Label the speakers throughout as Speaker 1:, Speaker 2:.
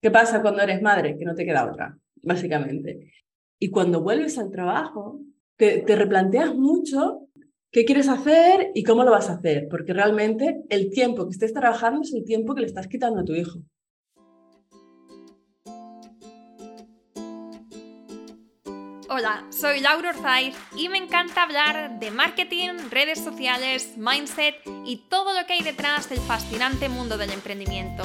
Speaker 1: ¿Qué pasa cuando eres madre? Que no te queda otra, básicamente. Y cuando vuelves al trabajo, te, te replanteas mucho qué quieres hacer y cómo lo vas a hacer, porque realmente el tiempo que estés trabajando es el tiempo que le estás quitando a tu hijo.
Speaker 2: Hola, soy Laura Orzaiz y me encanta hablar de marketing, redes sociales, mindset y todo lo que hay detrás del fascinante mundo del emprendimiento.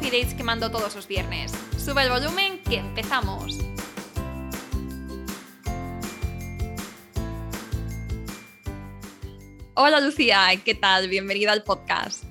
Speaker 2: coffee dates que mando todos los viernes. Sube el volumen que empezamos. Hola Lucía, ¿qué tal? Bienvenida al podcast.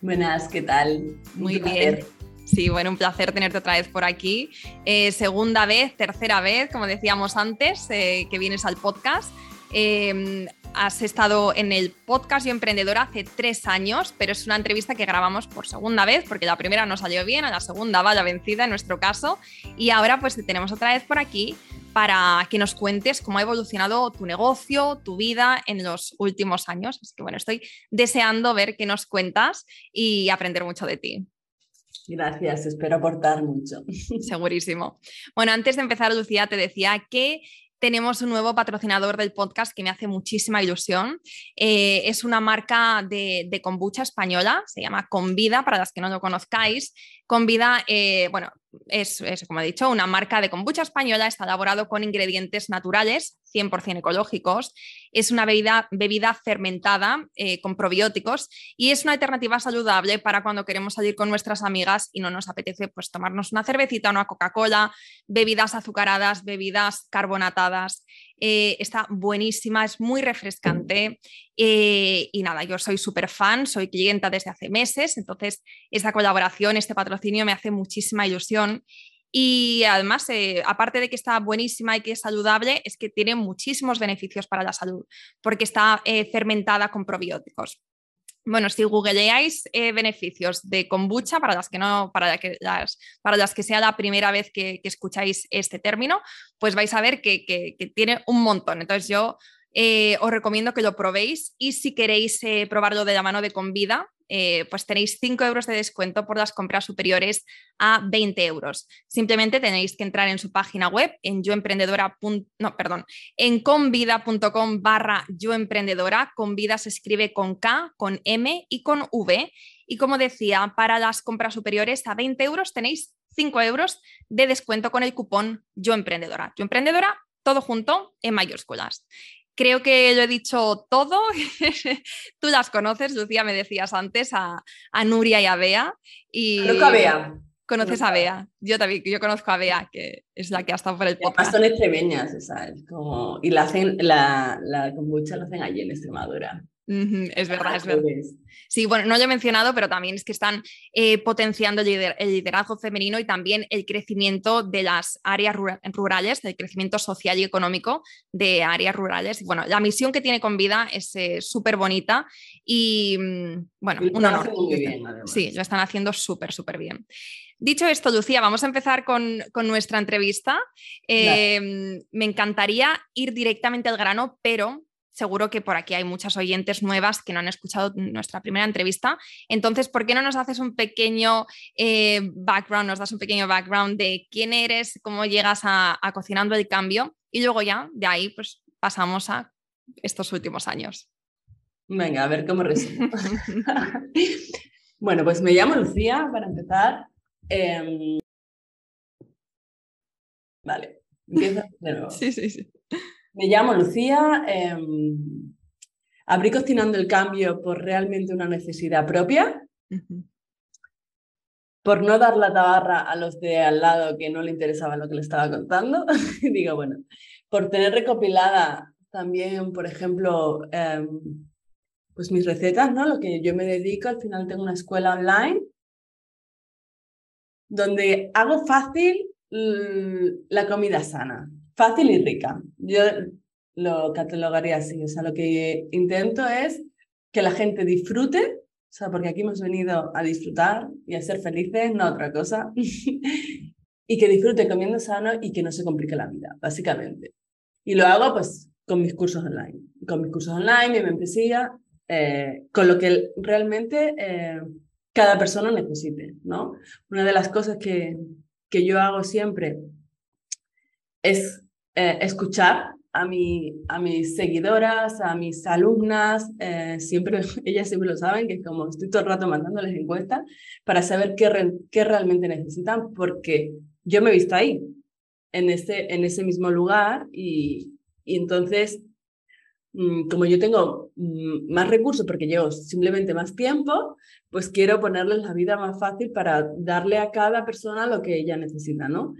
Speaker 1: Buenas, ¿qué tal?
Speaker 2: Muy bien. Sí, bueno, un placer tenerte otra vez por aquí. Eh, segunda vez, tercera vez, como decíamos antes, eh, que vienes al podcast. Eh, has estado en el podcast Yo Emprendedora hace tres años, pero es una entrevista que grabamos por segunda vez, porque la primera no salió bien, a la segunda va la vencida en nuestro caso. Y ahora pues te tenemos otra vez por aquí para que nos cuentes cómo ha evolucionado tu negocio, tu vida en los últimos años. Así que bueno, estoy deseando ver qué nos cuentas y aprender mucho de ti.
Speaker 1: Gracias, espero aportar mucho.
Speaker 2: Segurísimo. Bueno, antes de empezar, Lucía, te decía que tenemos un nuevo patrocinador del podcast que me hace muchísima ilusión. Eh, es una marca de, de, kombucha española, se llama Convida, para las que no lo conozcáis. Convida, eh, bueno, es, como he dicho, una marca de kombucha española, está elaborado con ingredientes naturales, 100% ecológicos, es una bebida, bebida fermentada eh, con probióticos y es una alternativa saludable para cuando queremos salir con nuestras amigas y no nos apetece pues tomarnos una cervecita, una Coca-Cola, bebidas azucaradas, bebidas carbonatadas. Eh, está buenísima, es muy refrescante eh, y nada, yo soy súper fan, soy clienta desde hace meses, entonces esta colaboración, este patrocinio me hace muchísima ilusión. Y además, eh, aparte de que está buenísima y que es saludable, es que tiene muchísimos beneficios para la salud, porque está fermentada con probióticos. Bueno, si googleáis eh, beneficios de kombucha, para las que no, para, que las, para las que sea la primera vez que, escucháis este término, pues vais a ver que, que tiene un montón. Entonces yo eh, os recomiendo que lo probéis y si queréis eh, probarlo de la mano de Convida, eh, pues tenéis 5 euros de descuento por las compras superiores a 20 euros. Simplemente tenéis que entrar en su página web en yoemprendedora. No, perdón, en convida.com barra yoemprendedora. Convida se escribe con K, con M y con V. Y como decía, para las compras superiores a 20 euros tenéis 5 euros de descuento con el cupón yoemprendedora. Yoemprendedora, todo junto en mayúsculas. Creo que lo he dicho todo. Tú las conoces, Lucía, me decías antes, a, Nuria y a Bea. Y...
Speaker 1: Conozco a Bea.
Speaker 2: Conoces a Bea. Yo también, yo conozco a Bea, que es la que ha estado por el podcast.
Speaker 1: Son extremeñas, ¿sabes? Como... Y la, hacen, la, la kombucha la hacen allí en Extremadura
Speaker 2: es verdad, es verdad. Sí, bueno, no lo he mencionado, pero también es que están eh, potenciando el, liderazgo femenino y también el crecimiento de las áreas rurales, el crecimiento social y económico de áreas rurales. Bueno, la misión que tiene con vida es eh, súper bonita y, mm, bueno, un honor. sí, lo están haciendo súper, súper bien. Dicho esto, Lucía, vamos a empezar con, nuestra entrevista. Em, me encantaría ir directamente al grano, pero seguro que por aquí hay muchas oyentes nuevas que no han escuchado nuestra primera entrevista. Entonces, ¿por qué no nos haces un pequeño eh, background, nos das un pequeño background de quién eres, cómo llegas a, Cocinando el Cambio? Y luego ya, de ahí, pues pasamos a estos últimos años.
Speaker 1: Venga, a ver cómo resumo. bueno, pues me llamo Lucía, para empezar. Em, vale, empieza de nuevo.
Speaker 2: Sí, sí, sí.
Speaker 1: Me llamo Lucía. Eh, abrí Cocinando el Cambio por realmente una necesidad propia. Por no dar la tabarra a los de al lado que no le interesaba lo que le estaba contando. Digo, bueno, por tener recopilada también, por ejemplo, em, pues mis recetas, ¿no? Lo que yo me dedico, al final tengo una escuela online donde hago fácil la comida sana, fácil y rica. Yo lo catalogaría así, o sea, lo que intento es que la gente disfrute, o sea, porque aquí hemos venido a disfrutar y a ser felices, no otra cosa, y que disfrute comiendo sano y que no se complique la vida, básicamente. Y lo hago pues con mis cursos online, con mis cursos online, mi membresía, eh, con lo que realmente eh, cada persona necesite, ¿no? Una de las cosas que, que yo hago siempre es eh, escuchar a, mi, a mis seguidoras, a mis alumnas, siempre, ellas siempre lo saben, que es como estoy todo el rato mandándoles encuestas para saber qué, qué realmente necesitan, porque yo me he visto ahí, en ese, en ese mismo lugar, y, y entonces Mm, como yo tengo mm, más recursos porque llevo simplemente más tiempo, pues quiero ponerles la vida más fácil para darle a cada persona lo que ella necesita, ¿no?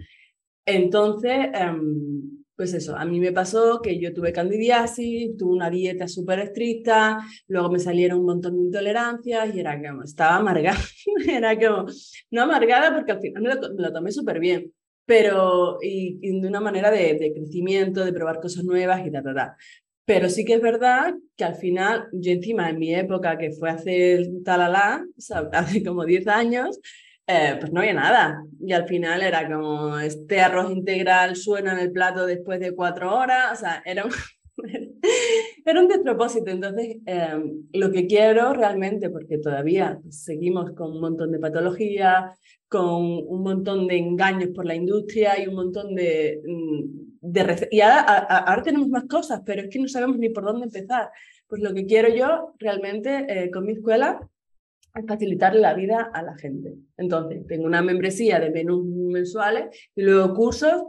Speaker 1: Entonces, em, pues eso, a mí me pasó que yo tuve candidiasis, tuve una dieta súper estricta, luego me salieron un montón de intolerancias y era como, estaba amargada, era como, no amargada porque al final me lo, tomé súper bien, pero y, de una manera de, crecimiento, de probar cosas nuevas y ta, ta, ta. Pero sí que es verdad que al final, yo encima en mi época, que fue hace talala, o hace como 10 años, eh, pues no había nada. Y al final era como este arroz integral suena en el plato después de cuatro horas, o sea, era un, era un despropósito. Entonces, em, lo que quiero realmente, porque todavía seguimos con un montón de patologías, con un montón de engaños por la industria y un montón de mm, y ahora, tenemos más cosas, pero es que no sabemos ni por dónde empezar. Pues lo que quiero yo realmente eh, con mi escuela es facilitarle la vida a la gente. Entonces, tengo una membresía de menús mensuales y luego cursos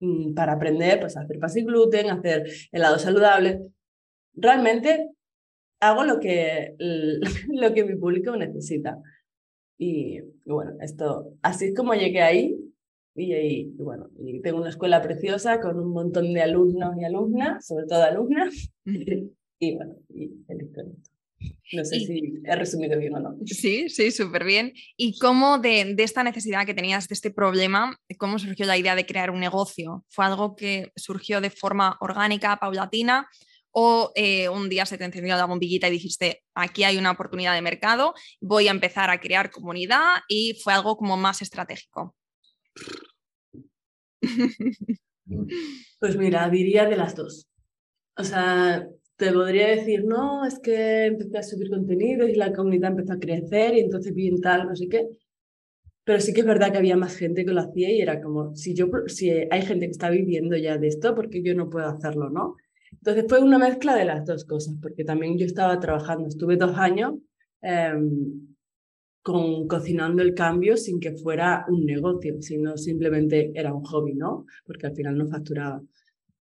Speaker 1: mm, para aprender pues, a hacer paz y gluten, hacer helados saludables. Realmente hago lo que, lo que mi público necesita. Y, y bueno, esto, así es como llegué ahí y, bueno, y tengo una escuela preciosa con un montón de alumnos y alumnas, sobre todo alumnas. y bueno, y feliz No sé si he resumido bien o no.
Speaker 2: Sí, sí, súper bien. ¿Y cómo de, de, esta necesidad que tenías, de este problema, cómo surgió la idea de crear un negocio? ¿Fue algo que surgió de forma orgánica, paulatina? ¿O eh, un día se te encendió la bombillita y dijiste, aquí hay una oportunidad de mercado, voy a empezar a crear comunidad y fue algo como más estratégico?
Speaker 1: Pues mira, diría de las dos. O sea, te podría decir, no, es que empecé a subir contenidos y la comunidad empezó a crecer y entonces bien tal, no sé qué. Pero sí que es verdad que había más gente que lo hacía y era como, si, yo, si hay gente que está viviendo ya de esto, porque yo no puedo hacerlo, no? Entonces fue una mezcla de las dos cosas, porque también yo estaba trabajando, estuve dos años em, con cocinando el cambio sin que fuera un negocio, sino simplemente era un hobby, ¿no? Porque al final no facturaba.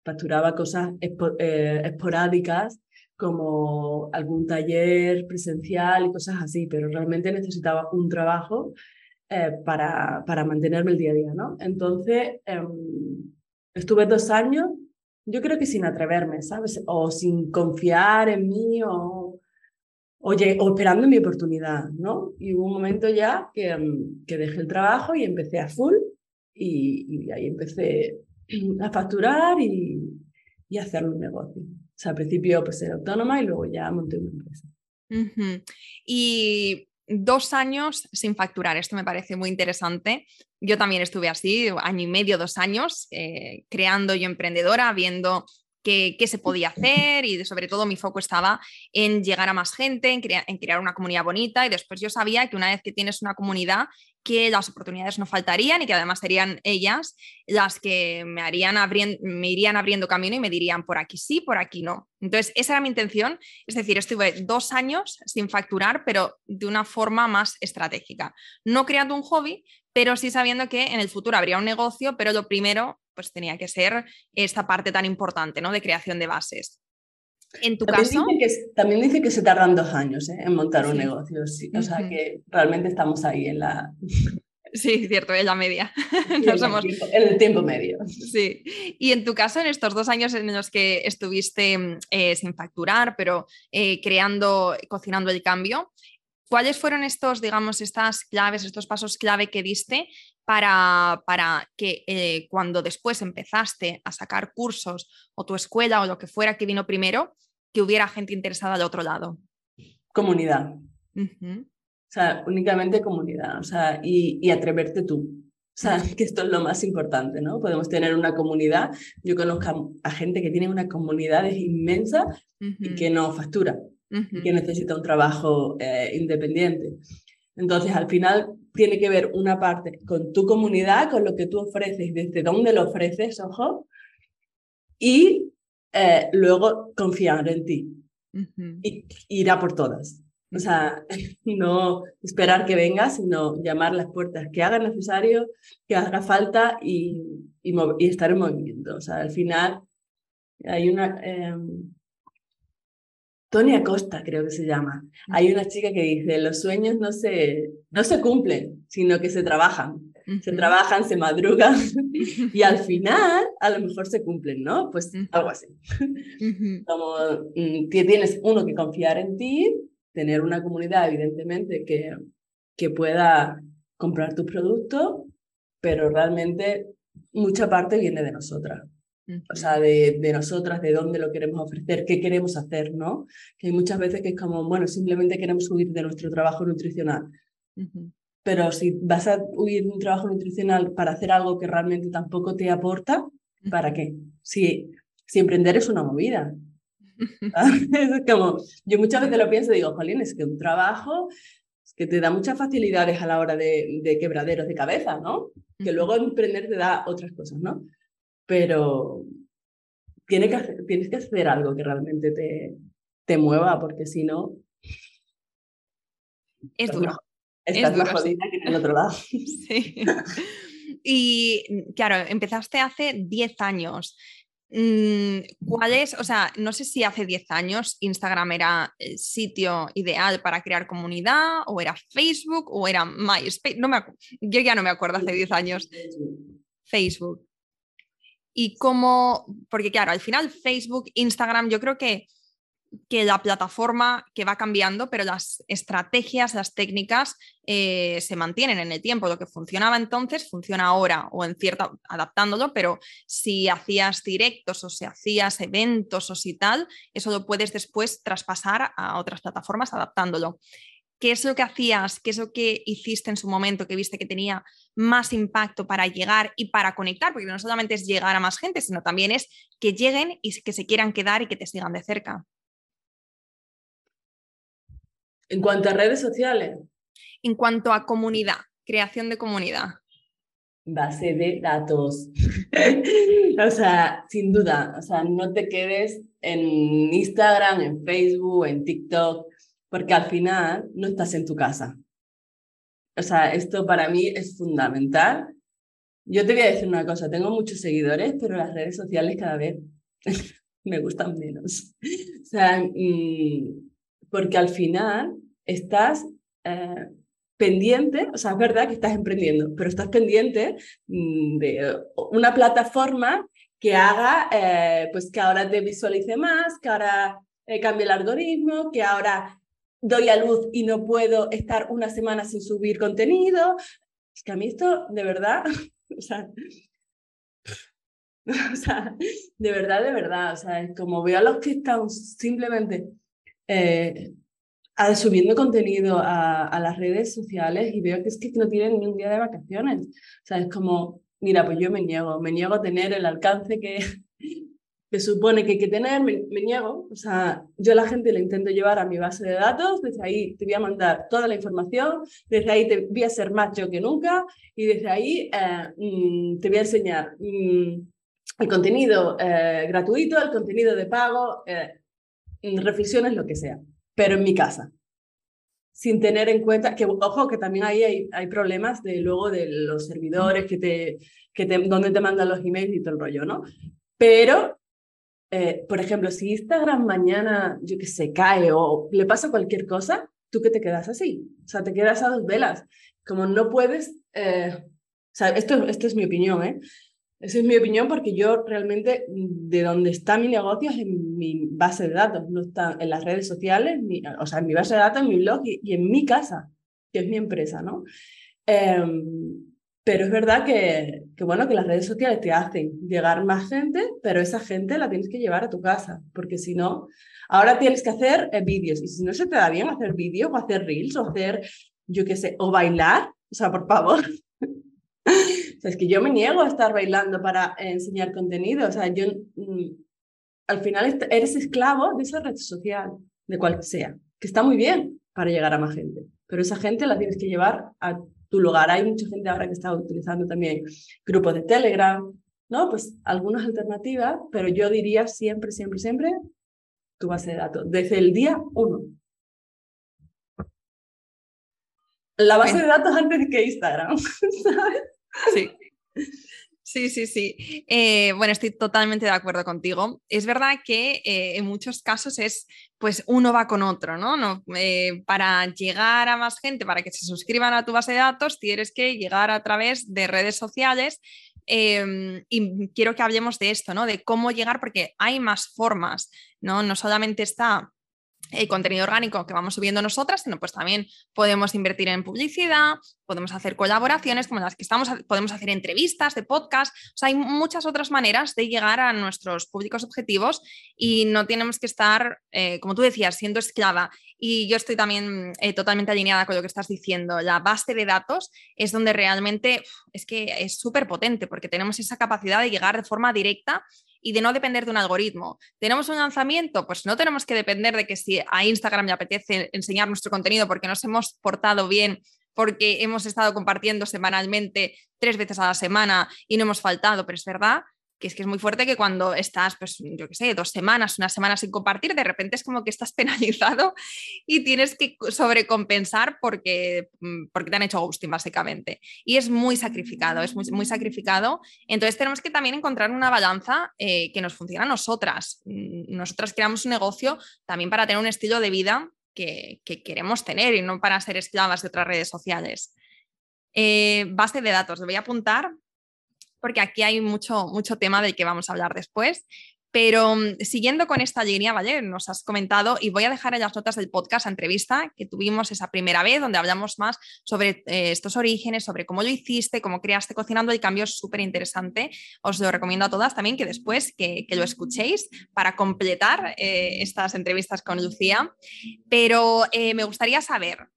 Speaker 1: Facturaba cosas eh, esporádicas como algún taller presencial y cosas así, pero realmente necesitaba un trabajo eh, para, para mantenerme el día a día, ¿no? Entonces, em, estuve dos años, yo creo que sin atreverme, ¿sabes? O sin confiar en mí o oye, o esperando mi oportunidad, ¿no? Y hubo un momento ya que, mm, que dejé el trabajo y empecé a full y, ahí empecé a facturar y, y hacer un negocio. O sea, al principio pues era autónoma y luego ya monté una empresa.
Speaker 2: Y dos años sin facturar, esto me parece muy interesante. Yo también estuve así, año y medio, dos años, eh, creando yo emprendedora, viendo qué, se podía hacer y sobre todo mi foco estaba en llegar a más gente, en, en, crear una comunidad bonita y después yo sabía que una vez que tienes una comunidad que las oportunidades no faltarían y que además serían ellas las que me, harían me irían abriendo camino y me dirían por aquí sí, por aquí no. Entonces, esa era mi intención, es decir, estuve dos años sin facturar, pero de una forma más estratégica, no creando un hobby, pero sí sabiendo que en el futuro habría un negocio, pero lo primero pues tenía que ser esta parte tan importante, ¿no? De creación de bases. En tu
Speaker 1: también
Speaker 2: caso.
Speaker 1: Dice que, también dice que se tardan dos años ¿eh? en montar un negocio. o sea que realmente estamos ahí en la,
Speaker 2: Sí, cierto, ella media.
Speaker 1: no somos... en, el tiempo, medio.
Speaker 2: Sí. Y en tu caso, en estos dos años en los que estuviste eh, sin facturar, pero eh, creando, cocinando el cambio, ¿cuáles fueron estos, digamos, estas claves, estos pasos clave que diste para, para que eh, cuando después empezaste a sacar cursos o tu escuela o lo que fuera que vino primero, que hubiera gente interesada al otro lado?
Speaker 1: Comunidad. O sea, únicamente comunidad, o sea, y, atreverte tú. O sea, que esto es lo más importante, ¿no? Podemos tener una comunidad. Yo conozco a, gente que tiene una comunidad inmensa y que no factura, y que necesita un trabajo eh, independiente. Entonces, al final, tiene que ver una parte con tu comunidad, con lo que tú ofreces, desde dónde lo ofreces, ojo, y eh, luego confiar en ti. Y ir a por todas. O sea, no esperar que venga, sino llamar las puertas que haga necesario, que haga falta y, y, estar en movimiento. O sea, al final hay una... Eh, Tony Acosta, creo que se llama. Hay una chica que dice, los sueños no se, no se cumplen, sino que se trabajan. Se trabajan, se madrugan y al final a lo mejor se cumplen, ¿no? Pues algo así. Como mm, tienes uno que confiar en ti, tener una comunidad, evidentemente, que, que pueda comprar tus productos, pero realmente mucha parte viene de nosotras. O sea, de, de, nosotras, de dónde lo queremos ofrecer, qué queremos hacer, ¿no? Que hay muchas veces que es como, bueno, simplemente queremos huir de nuestro trabajo nutricional. Pero si vas a huir de un trabajo nutricional para hacer algo que realmente tampoco te aporta, ¿para qué? Si, si emprender es una movida, es como, yo muchas veces lo pienso y digo, Jolín, es que un trabajo que te da muchas facilidades a la hora de, de quebraderos de cabeza, ¿no? Que luego emprender te da otras cosas, ¿no? Pero tiene que tienes que hacer algo que realmente te, te mueva, porque si no...
Speaker 2: Es duro.
Speaker 1: Estás más jodida que en el otro lado.
Speaker 2: Sí. Y claro, empezaste hace 10 años. Mm, ¿Cuál es? O sea, no sé si hace 10 años Instagram era el sitio ideal para crear comunidad, o era Facebook, o era MySpace. No me yo ya no me acuerdo hace 10 años. Facebook. Y cómo, porque claro, al final Facebook, Instagram, yo creo que que la plataforma que va cambiando, pero las estrategias, las técnicas eh, se mantienen en el tiempo. Lo que funcionaba entonces funciona ahora o en cierta, adaptándolo, pero si hacías directos o si hacías eventos o si tal, eso lo puedes después traspasar a otras plataformas adaptándolo. ¿Qué es lo que hacías? ¿Qué es lo que hiciste en su momento que viste que tenía más impacto para llegar y para conectar? Porque no solamente es llegar a más gente, sino también es que lleguen y que se quieran quedar y que te sigan de cerca.
Speaker 1: En cuanto a redes sociales.
Speaker 2: En cuanto a comunidad, creación de comunidad.
Speaker 1: Base de datos. o sea, sin duda, o sea, no te quedes en Instagram, en Facebook, en TikTok, porque al final no estás en tu casa. O sea, esto para mí es fundamental. Yo te voy a decir una cosa, tengo muchos seguidores, pero las redes sociales cada vez me gustan menos. O sea, mm, porque al final estás eh, pendiente, o sea, es verdad que estás emprendiendo, pero estás pendiente mm, de una plataforma que haga, eh, pues que ahora te visualice más, que ahora eh, cambie el algoritmo, que ahora doy a luz y no puedo estar una semana sin subir contenido. Es que a mí esto, de verdad, o sea, o sea, de verdad, de verdad, o sea, como veo a los que están simplemente subiendo contenido a, las redes sociales y veo que es que no tienen ni un día de vacaciones. O sea, es como, mira, pues yo me niego, me niego a tener el alcance que, que supone que hay que tener, me, niego. O sea, yo a la gente le intento llevar a mi base de datos, desde ahí te voy a mandar toda la información, desde ahí te voy a ser más yo que nunca y desde ahí eh, mm, te voy a enseñar mm, el contenido eh, gratuito, el contenido de pago, eh, reflexiones, lo que sea pero en mi casa. Sin tener en cuenta que, ojo, que también ahí hay, hay problemas de luego de los servidores, que te, que donde te mandan los emails y todo el rollo, ¿no? Pero, eh, por ejemplo, si Instagram mañana, yo que sé, cae o le pasa cualquier cosa, tú que te quedas así. O sea, te quedas a dos velas. Como no puedes, eh, o sea, esto, esto es mi opinión, ¿eh? Esa es mi opinión porque yo realmente, de donde está mi negocio es en mi base de datos, no está en las redes sociales, o sea, en mi base de datos, en mi blog y, en mi casa, que es mi empresa, ¿no? Em, pero es verdad que, que, bueno, que las redes sociales te hacen llegar más gente, pero esa gente la tienes que llevar a tu casa, porque si no, ahora tienes que hacer eh, vídeos, y si no se te da bien hacer vídeos, o hacer reels, o hacer, yo qué sé, o bailar, o sea, por favor. o sea, es que yo me niego a estar bailando para enseñar contenido, o sea, yo mm, al final eres esclavo de esa red social, de cual sea, que está muy bien para llegar a más gente, pero esa gente la tienes que llevar a tu lugar. Hay mucha gente ahora que está utilizando también grupos de Telegram, ¿no? Pues algunas alternativas, pero yo diría siempre, siempre, siempre tu base de datos, desde el día uno. La base de datos antes que Instagram, ¿sabes?
Speaker 2: Sí. Sí, sí, sí. Eh, bueno, estoy totalmente de acuerdo contigo. Es verdad que eh, en muchos casos es, pues uno va con otro, ¿no? no eh, para llegar a más gente, para que se suscriban a tu base de datos, tienes que llegar a través de redes sociales. Em, y quiero que hablemos de esto, ¿no? De cómo llegar, porque hay más formas, ¿no? No solamente está el contenido orgánico que vamos subiendo nosotras, sino pues también podemos invertir en publicidad, podemos hacer colaboraciones como las que estamos, podemos hacer entrevistas de podcast, o sea, hay muchas otras maneras de llegar a nuestros públicos objetivos y no tenemos que estar, eh, como tú decías, siendo esclava. Y yo estoy también eh, totalmente alineada con lo que estás diciendo. La base de datos es donde realmente es que es súper potente porque tenemos esa capacidad de llegar de forma directa y de no depender de un algoritmo. ¿Tenemos un lanzamiento? Pues no tenemos que depender de que si a Instagram le apetece enseñar nuestro contenido porque nos hemos portado bien, porque hemos estado compartiendo semanalmente tres veces a la semana y no hemos faltado, pero es verdad que es que es muy fuerte que cuando estás, pues yo qué sé, dos semanas, una semana sin compartir, de repente es como que estás penalizado y tienes que sobrecompensar porque, mm, porque te han hecho ghosting, básicamente. Y es muy sacrificado, es muy, sacrificado. Entonces tenemos que también encontrar una balanza eh, que nos funcione a nosotras. Mm, nosotras creamos un negocio también para tener un estilo de vida que, queremos tener y no para ser esclavas de otras redes sociales. Eh, base de datos, voy a apuntar porque aquí hay mucho, mucho tema del que vamos a hablar después. Pero mm, siguiendo con esta línea, ¿vale? Nos has comentado y voy a dejar en las notas del podcast entrevista que tuvimos esa primera vez, donde hablamos más sobre eh, estos orígenes, sobre cómo lo hiciste, cómo creaste cocinando. El cambio es súper interesante. Os lo recomiendo a todas también que después que, lo escuchéis para completar eh, estas entrevistas con Lucía. Pero eh, me gustaría saber,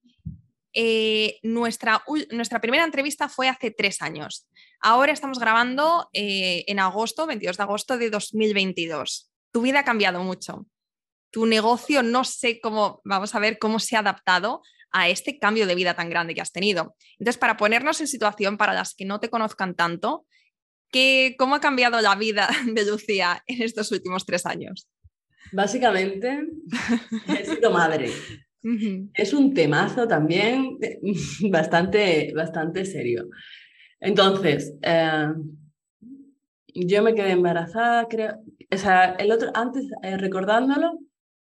Speaker 2: nuestra, nuestra primera entrevista fue hace tres años. Ahora estamos grabando eh, en agosto, 22 de agosto de 2022. Tu vida ha cambiado mucho. Tu negocio, no sé cómo, vamos a ver cómo se ha adaptado a este cambio de vida tan grande que has tenido. Entonces, para ponernos en situación para las que no te conozcan tanto, ¿qué, ¿cómo ha cambiado la vida de Lucía en estos últimos tres años?
Speaker 1: Básicamente, he sido madre. Es un temazo también bastante, bastante serio. Entonces, eh, yo me quedé embarazada, creo. O sea, el otro, antes, eh, recordándolo,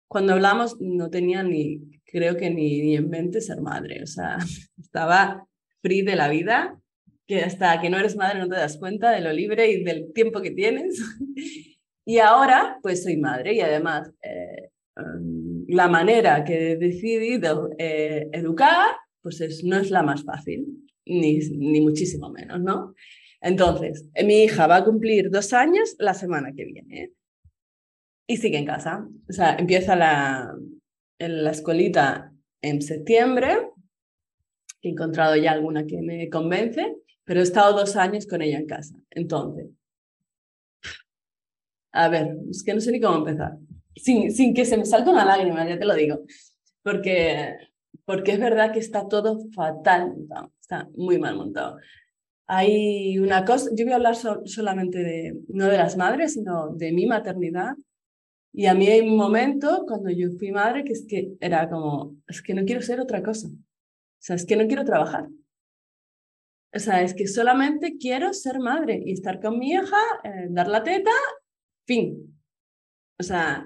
Speaker 1: cuando hablamos, no tenía ni, creo que ni, ni en mente ser madre. O sea, estaba free de la vida, que hasta que no eres madre no te das cuenta de lo libre y del tiempo que tienes. y ahora, pues soy madre y además eh, em, la manera que he decidido educar, pues es, no es la más fácil ni, muchísimo menos, ¿no? Entonces, mi hija va a cumplir dos años la semana que viene y sigue en casa. O sea, empieza la, la escuelita en septiembre, he encontrado ya alguna que me convence, pero he estado dos años con ella en casa. Entonces, a ver, es que no sé ni cómo empezar. Sin, sin que se me salte una lágrima, ya te lo digo. Porque porque es verdad que está todo fatal está muy mal montado. Hay una cosa, yo voy a hablar solamente de, no de las madres, sino de mi maternidad. Y a mí hay un momento cuando yo fui madre que es que era como, es que no quiero ser otra cosa. O sea, es que no quiero trabajar. O sea, es que solamente quiero ser madre y estar con mi hija, eh, dar la teta, fin. O sea,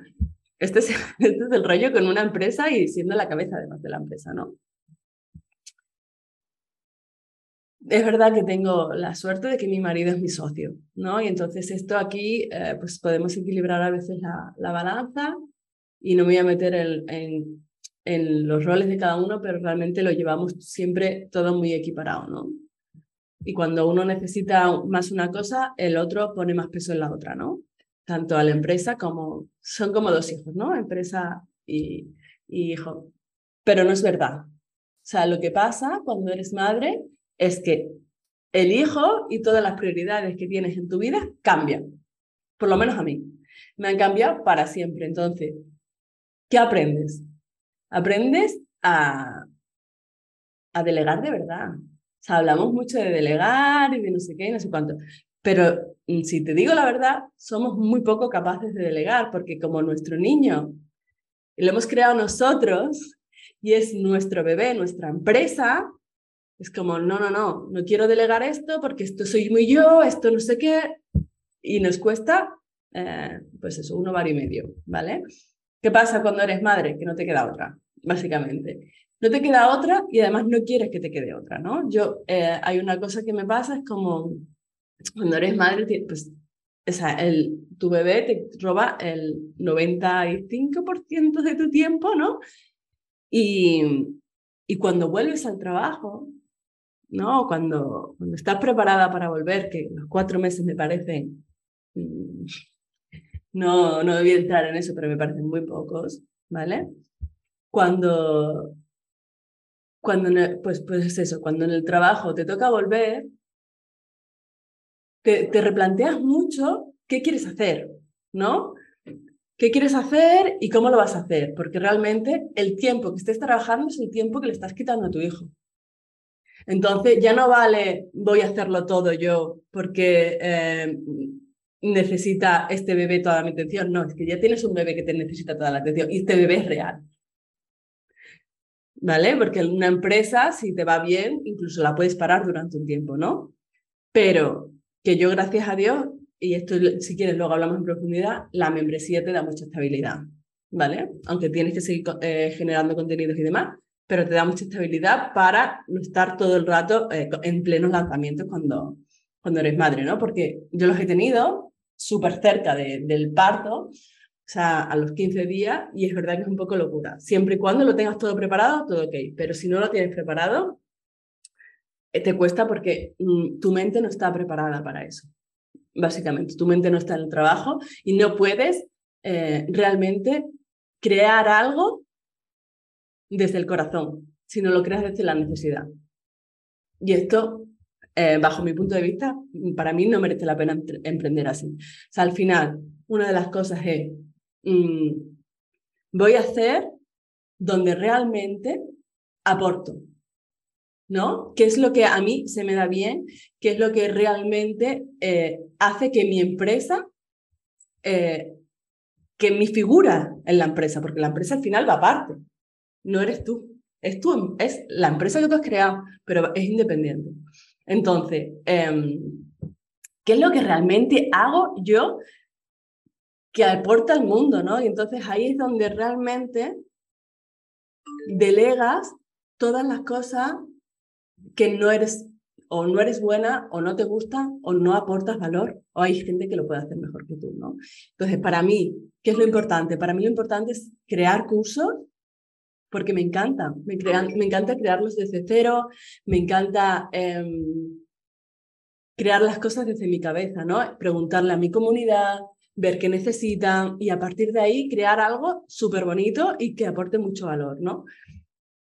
Speaker 1: Este es, este es el rollo con una empresa y siendo la cabeza además de la empresa, ¿no? es verdad que tengo la suerte de que mi marido es mi socio, ¿no? Y entonces esto aquí, eh, pues podemos equilibrar a veces la, la balanza y no me voy a meter en, en, los roles de cada uno, pero realmente lo llevamos siempre todo muy equiparado, ¿no? Y cuando uno necesita más una cosa, el otro pone más peso en la otra, ¿no? Tanto a la empresa como, son como dos hijos, ¿no? Empresa y, hijo. Pero no es verdad. O sea, lo que pasa cuando eres madre es que el hijo y todas las prioridades que tienes en tu vida cambian. Por lo menos a mí. Me han cambiado para siempre. Entonces, ¿qué aprendes? Aprendes a, a delegar de verdad. O sea, hablamos mucho de delegar y de no sé qué y no sé cuánto. Pero mm, si te digo la verdad, somos muy poco capaces de delegar porque como nuestro niño lo hemos creado nosotros y es nuestro bebé, nuestra empresa, es como, no, no, no, no quiero delegar esto porque esto soy muy yo, esto no sé qué, y nos cuesta, eh, pues eso, un ovario y medio, ¿vale? ¿Qué pasa cuando eres madre? Que no te queda otra, básicamente. No te queda otra y además no quieres que te quede otra, ¿no? Yo, eh, hay una cosa que me pasa, es como, cuando eres madre, pues, o sea, el, tu bebé te roba el 95% de tu tiempo, ¿no? Y, y cuando vuelves al trabajo, ¿no? Cuando, cuando estás preparada para volver, que los cuatro meses me parecen, mm, no, no debí entrar en eso, pero me parecen muy pocos, ¿vale? Cuando, cuando pues, pues eso, cuando en el trabajo te toca volver, te, te replanteas mucho qué quieres hacer, ¿no? ¿Qué quieres hacer y cómo lo vas a hacer? Porque realmente el tiempo que estés trabajando es el tiempo que le estás quitando a tu hijo. Entonces ya no vale voy a hacerlo todo yo porque eh, necesita este bebé toda mi atención. No, es que ya tienes un bebé que te necesita toda la atención y este bebé es real. ¿Vale? Porque una empresa, si te va bien, incluso la puedes parar durante un tiempo, ¿no? Pero que yo, gracias a Dios, y esto si quieres luego hablamos en profundidad, la membresía te da mucha estabilidad, ¿vale? Aunque tienes que seguir eh, generando contenidos y demás, pero te da mucha estabilidad para no estar todo el rato eh, en plenos lanzamientos cuando, cuando eres madre, ¿no? Porque yo los he tenido súper cerca del parto, o sea, a los 15 días, y es verdad que es un poco locura. Siempre y cuando lo tengas todo preparado, todo ok, pero si no lo tienes preparado, te cuesta porque mm, tu mente no está preparada para eso. Básicamente, tu mente no está en el trabajo y no puedes eh, realmente crear algo desde el corazón, sino lo creas desde la necesidad. Y esto, eh, bajo mi punto de vista, para mí no merece la pena emprender así. O sea, al final, una de las cosas es, mm, voy a hacer donde realmente aporto, ¿no? ¿Qué es lo que a mí se me da bien? ¿Qué es lo que realmente eh, hace que mi empresa, eh, que mi figura en la empresa, porque la empresa al final va aparte, no eres tú. Es, tú, es la empresa que tú has creado, pero es independiente. Entonces, em, ¿qué es lo que realmente hago yo que aporta al mundo? ¿no? Y entonces ahí es donde realmente delegas todas las cosas que no eres o no eres buena o no te gusta o no aportas valor o hay gente que lo puede hacer mejor que tú, ¿no? Entonces, para mí, ¿qué es lo importante? Para mí lo importante es crear cursos porque me encanta, me, me encanta crearlos desde cero, me encanta em, crear las cosas desde mi cabeza, ¿no? Preguntarle a mi comunidad, ver qué necesitan y a partir de ahí crear algo súper bonito y que aporte mucho valor, ¿no?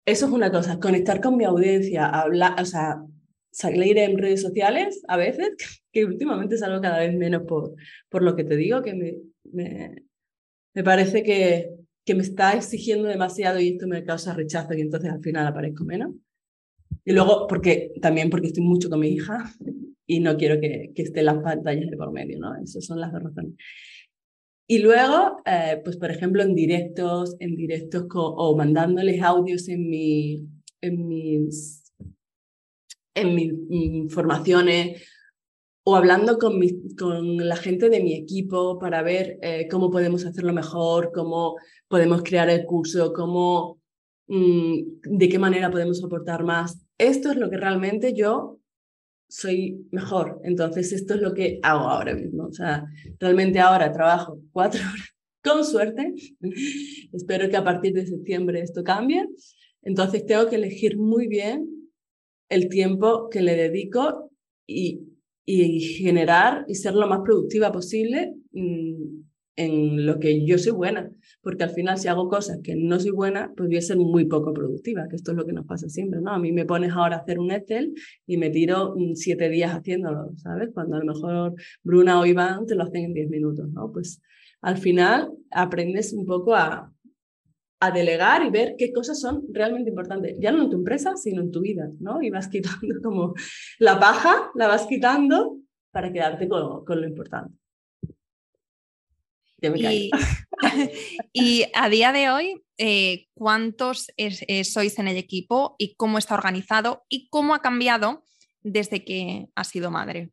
Speaker 1: Eso es una cosa, conectar con mi audiencia, hablar, o sea, salir en redes sociales a veces, que últimamente salgo cada vez menos por, por lo que te digo, que me, me, me parece que, que me está exigiendo demasiado y esto me causa rechazo y entonces al final aparezco menos. Y luego, porque también porque estoy mucho con mi hija y no quiero que, que esté en las pantallas de por medio, ¿no? Esas son las dos razones. Y luego, eh, pues por ejemplo, en directos, en directos o mandándoles audios en, mi, en mis, en mis formaciones o hablando con, con la gente de mi equipo para ver eh, cómo podemos hacerlo mejor, cómo podemos crear el curso, cómo, mm, de qué manera podemos aportar más. Esto es lo que realmente yo soy mejor. Entonces, esto es lo que hago ahora mismo. O sea, realmente ahora trabajo cuatro horas, con suerte. Espero que a partir de septiembre esto cambie. Entonces, tengo que elegir muy bien el tiempo que le dedico y, generar y ser lo más productiva posible mm, en lo que yo soy buena, porque al final si hago cosas que no soy buena, pues voy a ser muy poco productiva, que esto es lo que nos pasa siempre, ¿no? A mí me pones ahora a hacer un Excel y me tiro mm, siete días haciéndolo, ¿sabes? Cuando a lo mejor Bruna o Iván te lo hacen en diez minutos, ¿no? Pues al final aprendes un poco a, a delegar y ver qué cosas son realmente importantes, ya no en tu empresa, sino en tu vida, ¿no? Y vas quitando como la paja, la vas para quedarte con, con lo importante.
Speaker 2: Y, a día de hoy, eh, ¿cuántos eh, sois en el equipo y cómo está organizado y cómo ha cambiado desde que has sido madre?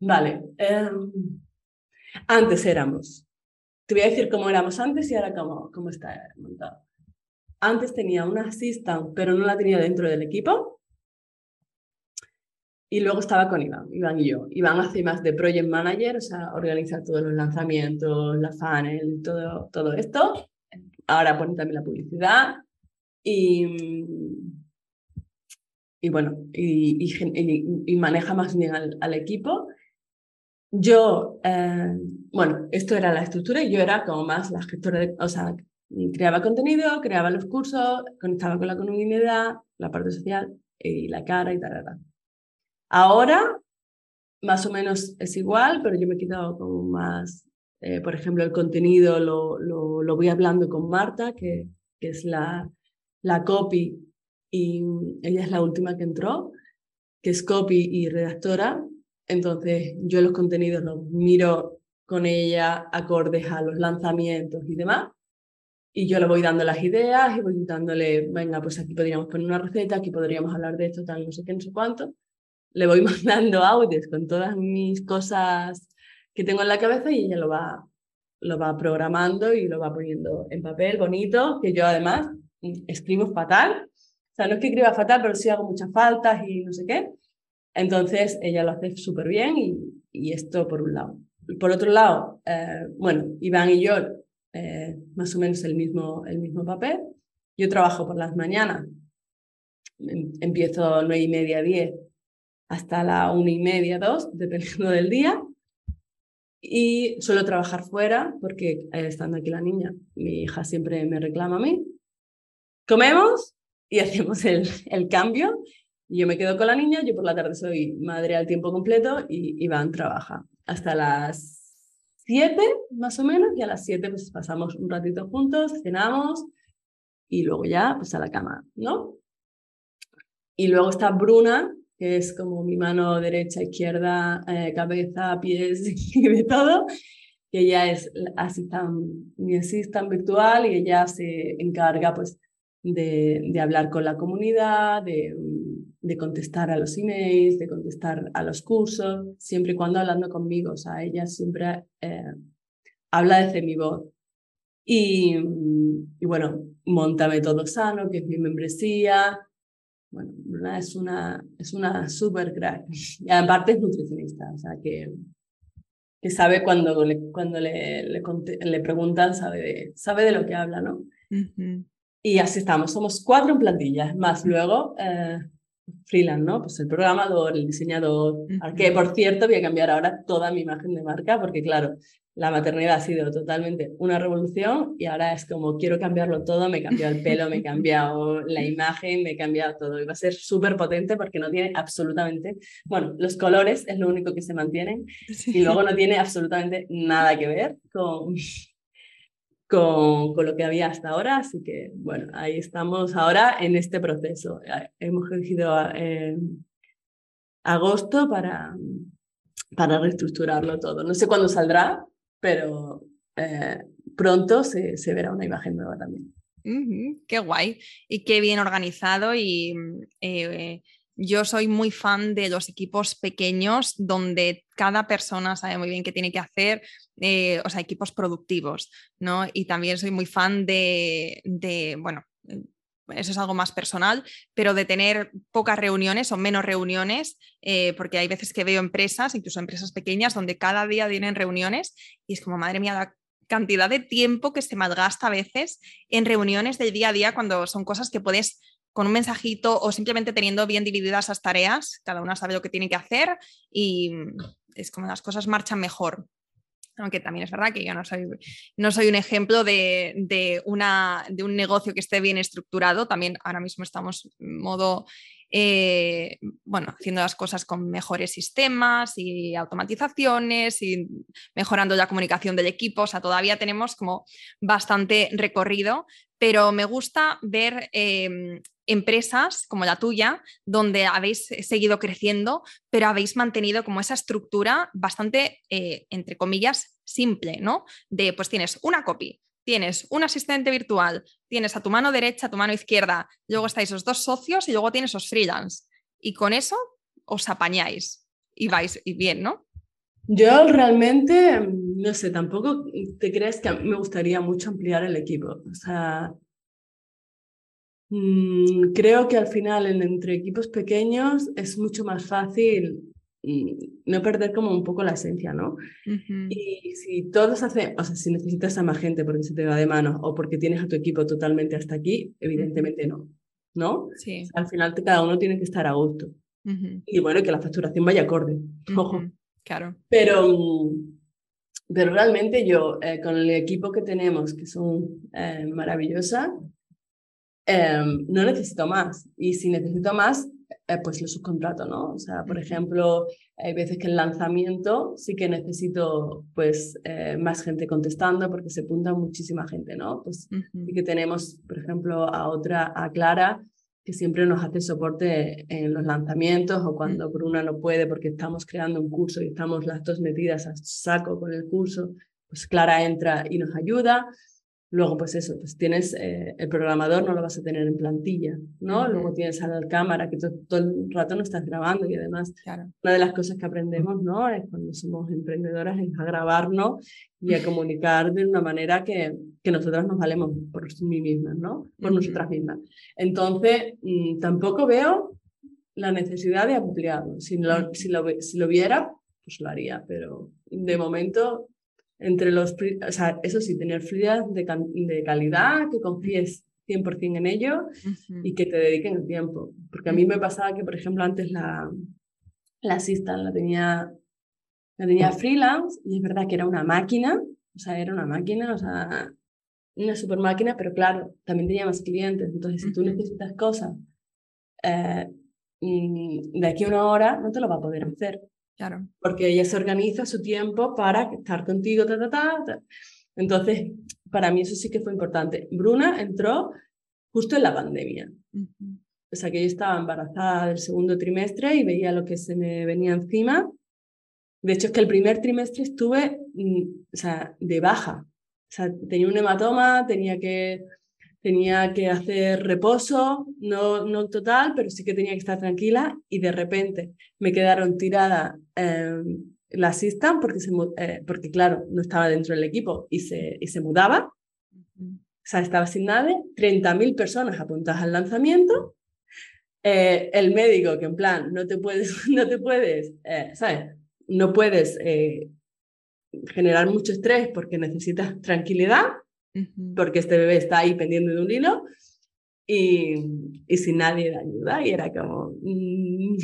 Speaker 1: Vale. Em, antes éramos. Te voy a decir cómo éramos antes y ahora cómo, cómo está montado. Antes tenía una assistant, pero no la tenía dentro del equipo. Y luego estaba con Iván, Iván y yo. Iván hace más de project manager, o sea, organiza todos los lanzamientos, la funnel, todo, todo esto. Ahora pone también la publicidad. Y, y bueno, y, y, maneja más bien al, equipo. Yo, eh, bueno, esto era la estructura y yo era como más la gestora, de, o sea, creaba contenido, creaba los cursos, conectaba con la comunidad, la parte social y la cara y tal, tal. Ahora, más o menos es igual, pero yo me he quitado como más, eh, por ejemplo, el contenido lo, lo, lo, voy hablando con Marta, que, que es la, la copy, y ella es la última que entró, que es copy y redactora. Entonces, yo los contenidos los miro con ella acordes a los lanzamientos y demás. Y yo le voy dando las ideas y voy dándole, venga, pues aquí podríamos poner una receta, aquí podríamos hablar de esto, tal, no sé qué, no sé cuánto le voy mandando audios con todas mis cosas que tengo en la cabeza y ella lo va, lo va programando y lo va poniendo en papel bonito, que yo además escribo fatal. O sea, no es que escriba fatal, pero sí hago muchas faltas y no sé qué. Entonces ella lo hace súper bien y, y, esto por un lado. Por otro lado, eh, bueno, Iván y yo eh, más o menos el mismo, el mismo papel. Yo trabajo por las mañanas, em, empiezo nueve y media, diez hasta la una y media, dos, dependiendo del día. Y suelo trabajar fuera porque eh, estando aquí la niña, mi hija siempre me reclama a mí. Comemos y hacemos el, el cambio. Yo me quedo con la niña, yo por la tarde soy madre al tiempo completo y Iván trabaja hasta las siete más o menos y a las siete pues pasamos un ratito juntos, cenamos y luego ya pues a la cama, ¿no? Y luego está Bruna, que es como mi mano derecha, izquierda, eh, cabeza, pies y de todo. Que ella es mi asistente virtual y ella se encarga pues, de, de hablar con la comunidad, de, de, contestar a los emails, de contestar a los cursos, siempre y cuando hablando conmigo. O sea, ella siempre eh, habla desde mi voz. Y, y bueno, montame todo sano, que es mi membresía, bueno, Bruna es una, es una super crack. Y aparte es nutricionista, o sea, que, que sabe cuando le, cuando le, le, le preguntan, sabe de, sabe de lo que habla, ¿no? Y así estamos, somos cuatro en plantilla, más luego eh, freelance, ¿no? Pues el programador, el diseñador, que por cierto voy a cambiar ahora toda mi imagen de marca, porque claro, la maternidad ha sido totalmente una revolución y ahora es como quiero cambiarlo todo, me he cambiado el pelo, me he cambiado la imagen, me he cambiado todo y va a ser súper potente porque no tiene absolutamente, bueno, los colores es lo único que se mantienen y luego no tiene absolutamente nada que ver con, con, con, lo que había hasta ahora, así que bueno, ahí estamos ahora en este proceso. Hemos elegido eh, agosto para, para reestructurarlo todo. No sé cuándo saldrá, pero eh, pronto se, se, verá una imagen nueva también.
Speaker 2: qué guay y qué bien organizado y eh, yo soy muy fan de los equipos pequeños donde cada persona sabe muy bien qué tiene que hacer, eh, o sea, equipos productivos, ¿no? Y también soy muy fan de, de bueno, eso es algo más personal, pero de tener pocas reuniones o menos reuniones, eh, porque hay veces que veo empresas, incluso empresas pequeñas, donde cada día tienen reuniones y es como, madre mía, la cantidad de tiempo que se malgasta a veces en reuniones del día a día cuando son cosas que puedes con un mensajito o simplemente teniendo bien divididas esas tareas, cada una sabe lo que tiene que hacer y es como las cosas marchan mejor aunque también es verdad que yo no soy, un ejemplo de, un negocio que esté bien estructurado, también ahora mismo estamos modo, eh, bueno, haciendo las cosas con mejores sistemas y automatizaciones y mejorando la comunicación del equipo, o sea, todavía tenemos como bastante recorrido, pero me gusta ver em, empresas como la tuya, donde habéis seguido creciendo, pero habéis mantenido como esa estructura bastante, eh, entre comillas, simple, ¿no? De pues tienes una copy, tienes un asistente virtual, tienes a tu mano derecha, a tu mano izquierda, luego estáis los dos socios y luego tienes los freelance. Y con eso os apañáis y vais y bien, ¿no?
Speaker 1: Yo realmente, no sé, tampoco te crees que me gustaría mucho ampliar el equipo. O sea, Mm, creo que al final entre equipos pequeños es mucho más fácil mm, no perder como un poco la esencia, ¿no? Y si todos hacen, o sea, si necesitas a más gente porque se te va de mano o porque tienes a tu equipo totalmente hasta aquí, evidentemente no, ¿no?
Speaker 2: Sí.
Speaker 1: al final cada uno tiene que estar a gusto. Y bueno, que la facturación vaya acorde, ojo.
Speaker 2: Claro.
Speaker 1: Pero, mm, pero realmente yo, eh, con el equipo que tenemos, que son eh, maravillosa, Em, no necesito más. Y si necesito más, eh, pues lo subcontrato, ¿no? O sea, por ejemplo, hay veces que el lanzamiento sí que necesito pues eh, más gente contestando porque se apunta muchísima gente, ¿no? Pues y que tenemos, por ejemplo, a otra, a Clara, que siempre nos hace soporte en los lanzamientos o cuando por una no puede porque estamos creando un curso y estamos las dos metidas a saco con el curso, pues Clara entra y nos ayuda. Luego, pues eso, pues tienes eh, el programador, no lo vas a tener en plantilla, ¿no? Luego tienes a la cámara, que todo, el rato no estás grabando y además una de las cosas que aprendemos, ¿no? Es cuando somos emprendedoras es a grabarnos y a comunicar de una manera que, que nosotras nos valemos por sí mismas, ¿no? Por nosotras mismas. Entonces, mm, tampoco veo la necesidad de ampliarlo. Si lo, si, lo, si lo viera, pues lo haría, pero de momento entre los, o sea, eso sí, tener freelance de, de calidad, que confíes 100% en ello y que te dediquen el tiempo. Porque a mí me pasaba que, por ejemplo, antes la, la assistant la tenía, la tenía freelance y es verdad que era una máquina, o sea, era una máquina, o sea, una super máquina, pero claro, también tenía más clientes. Entonces, si tú necesitas cosas eh, mm, de aquí a una hora, no te lo va a poder hacer.
Speaker 2: Claro.
Speaker 1: Porque ella se organiza su tiempo para estar contigo, ta, ta, ta, Entonces, para mí eso sí que fue importante. Bruna entró justo en la pandemia. O sea, que yo estaba embarazada del segundo trimestre y veía lo que se me venía encima. De hecho, es que el primer trimestre estuve mm, o sea, de baja. O sea, tenía un hematoma, tenía que tenía que hacer reposo, no, no total, pero sí que tenía que estar tranquila y de repente me quedaron tirada eh, la assistant porque, se, eh, porque, claro, no estaba dentro del equipo y se, y se mudaba. O sea, estaba sin nadie, 30.000 personas apuntadas al lanzamiento. Eh, el médico que en plan, no te puedes, no te puedes, ¿sabes? No puedes generar mucho estrés porque necesitas tranquilidad porque este bebé está ahí pendiente de un hilo y, y sin nadie de ayuda y era como... Mm.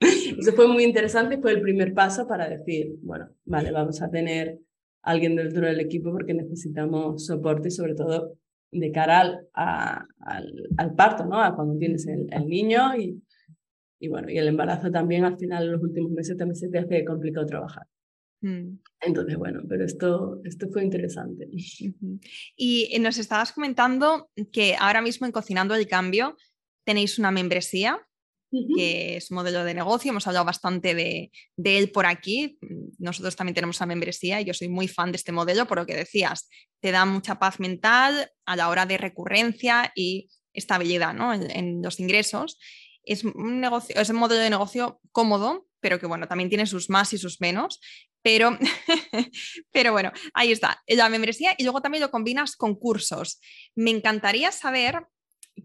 Speaker 1: Eso fue muy interesante, fue el primer paso para decir, bueno, vale, vamos a tener alguien dentro del equipo porque necesitamos soporte, sobre todo de cara al, al, al, parto, ¿no? A cuando tienes el, el, niño y, y bueno, y el embarazo también al final en los últimos meses también se te hace complicado trabajar. Mm. Entonces, bueno, pero esto, esto fue interesante.
Speaker 2: Y eh, nos estabas comentando que ahora mismo en Cocinando el Cambio tenéis una membresía, que es modelo de negocio, hemos hablado bastante de, de, él por aquí, nosotros también tenemos una membresía y yo soy muy fan de este modelo, por lo que decías, te da mucha paz mental a la hora de recurrencia y estabilidad ¿no? en, en los ingresos. es un negocio, es un modelo de negocio cómodo, pero que bueno, también tiene sus más y sus menos. Pero, pero bueno, ahí está, la membresía y luego también lo combinas con cursos. Me encantaría saber